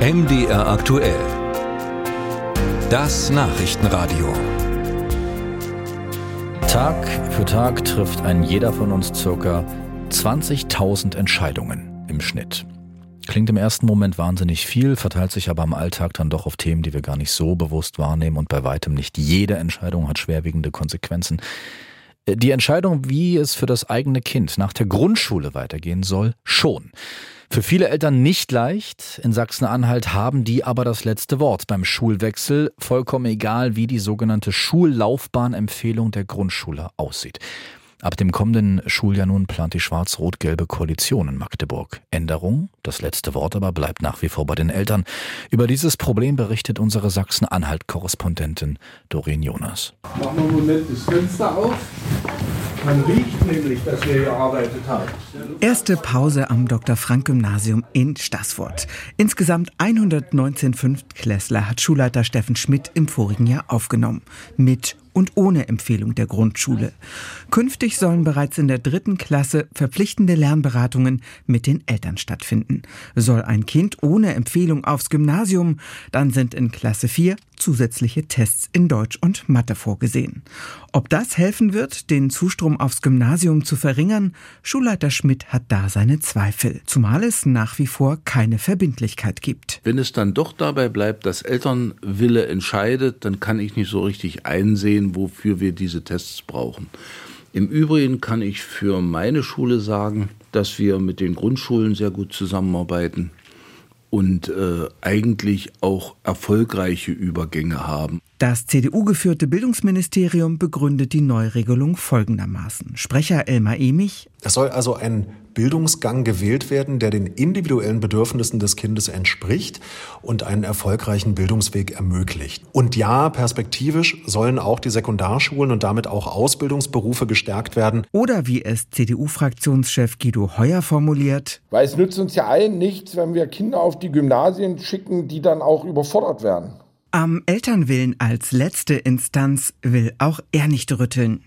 MDR aktuell. Das Nachrichtenradio. Tag für Tag trifft ein jeder von uns circa 20.000 Entscheidungen im Schnitt. Klingt im ersten Moment wahnsinnig viel, verteilt sich aber im Alltag dann doch auf Themen, die wir gar nicht so bewusst wahrnehmen und bei weitem nicht jede Entscheidung hat schwerwiegende Konsequenzen. Die Entscheidung, wie es für das eigene Kind nach der Grundschule weitergehen soll, schon. Für viele Eltern nicht leicht. In Sachsen-Anhalt haben die aber das letzte Wort beim Schulwechsel, vollkommen egal, wie die sogenannte Schullaufbahnempfehlung der Grundschule aussieht. Ab dem kommenden Schuljahr nun plant die schwarz-rot-gelbe Koalition in Magdeburg. Änderung? Das letzte Wort aber bleibt nach wie vor bei den Eltern. Über dieses Problem berichtet unsere Sachsen-Anhalt-Korrespondentin Doreen Jonas. Machen wir einen Moment das Fenster auf. Man riecht nämlich, dass wir gearbeitet haben. Erste Pause am Dr. Frank Gymnasium in Stassfurt. Insgesamt 119 Fünftklässler hat Schulleiter Steffen Schmidt im vorigen Jahr aufgenommen. Mit und ohne Empfehlung der Grundschule. Künftig sollen bereits in der dritten Klasse verpflichtende Lernberatungen mit den Eltern stattfinden. Soll ein Kind ohne Empfehlung aufs Gymnasium, dann sind in Klasse 4 zusätzliche Tests in Deutsch und Mathe vorgesehen. Ob das helfen wird, den Zustrom aufs Gymnasium zu verringern, Schulleiter Schmidt hat da seine Zweifel, zumal es nach wie vor keine Verbindlichkeit gibt. Wenn es dann doch dabei bleibt, dass Elternwille entscheidet, dann kann ich nicht so richtig einsehen, wofür wir diese Tests brauchen. Im Übrigen kann ich für meine Schule sagen, dass wir mit den Grundschulen sehr gut zusammenarbeiten und äh, eigentlich auch erfolgreiche Übergänge haben. Das CDU-geführte Bildungsministerium begründet die Neuregelung folgendermaßen. Sprecher Elmar Emich. Es soll also ein Bildungsgang gewählt werden, der den individuellen Bedürfnissen des Kindes entspricht und einen erfolgreichen Bildungsweg ermöglicht. Und ja, perspektivisch sollen auch die Sekundarschulen und damit auch Ausbildungsberufe gestärkt werden. Oder wie es CDU-Fraktionschef Guido Heuer formuliert. Weil es nützt uns ja allen nichts, wenn wir Kinder auf die Gymnasien schicken, die dann auch überfordert werden. Am Elternwillen als letzte Instanz will auch er nicht rütteln.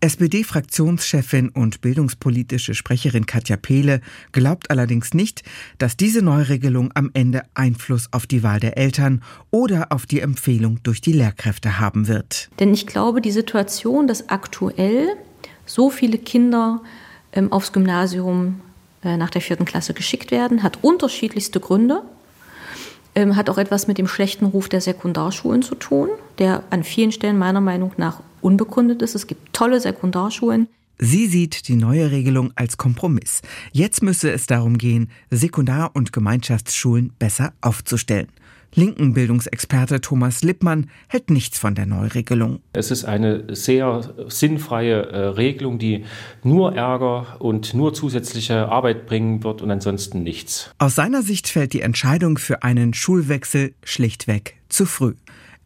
SPD-Fraktionschefin und bildungspolitische Sprecherin Katja Pehle glaubt allerdings nicht, dass diese Neuregelung am Ende Einfluss auf die Wahl der Eltern oder auf die Empfehlung durch die Lehrkräfte haben wird. Denn ich glaube, die Situation, dass aktuell so viele Kinder ähm, aufs Gymnasium äh, nach der vierten Klasse geschickt werden, hat unterschiedlichste Gründe ähm, hat auch etwas mit dem schlechten Ruf der Sekundarschulen zu tun, der an vielen Stellen meiner Meinung nach unbegründet ist. Es gibt tolle Sekundarschulen. Sie sieht die neue Regelung als Kompromiss. Jetzt müsse es darum gehen, Sekundar- und Gemeinschaftsschulen besser aufzustellen. Linken Bildungsexperte Thomas Lippmann hält nichts von der Neuregelung. Es ist eine sehr sinnfreie äh, Regelung, die nur Ärger und nur zusätzliche Arbeit bringen wird und ansonsten nichts. Aus seiner Sicht fällt die Entscheidung für einen Schulwechsel schlichtweg zu früh.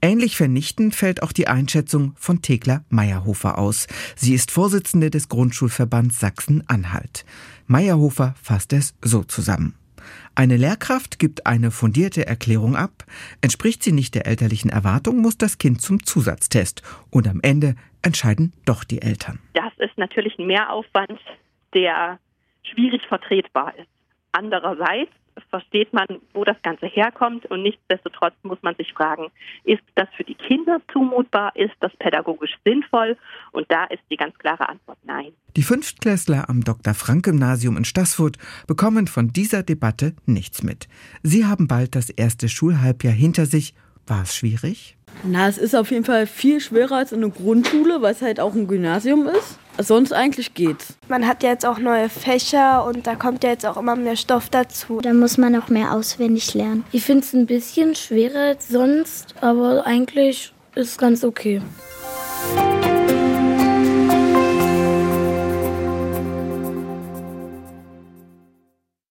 Ähnlich vernichtend fällt auch die Einschätzung von Thekla Meyerhofer aus. Sie ist Vorsitzende des Grundschulverbands Sachsen-Anhalt. Meyerhofer fasst es so zusammen. Eine Lehrkraft gibt eine fundierte Erklärung ab. Entspricht sie nicht der elterlichen Erwartung, muss das Kind zum Zusatztest. Und am Ende entscheiden doch die Eltern. Das ist natürlich ein Mehraufwand, der schwierig vertretbar ist. Andererseits versteht man, wo das Ganze herkommt und nichtsdestotrotz muss man sich fragen, ist das für die Kinder zumutbar, ist das pädagogisch sinnvoll? Und da ist die ganz klare Antwort nein. Die Fünftklässler am Dr. Frank Gymnasium in Stassfurt bekommen von dieser Debatte nichts mit. Sie haben bald das erste Schulhalbjahr hinter sich. War es schwierig? Na, es ist auf jeden Fall viel schwerer als in der Grundschule, weil es halt auch ein Gymnasium ist. Sonst eigentlich geht's. Man hat ja jetzt auch neue Fächer und da kommt ja jetzt auch immer mehr Stoff dazu. Da muss man auch mehr auswendig lernen. Ich finde es ein bisschen schwerer als sonst, aber eigentlich ist es ganz okay.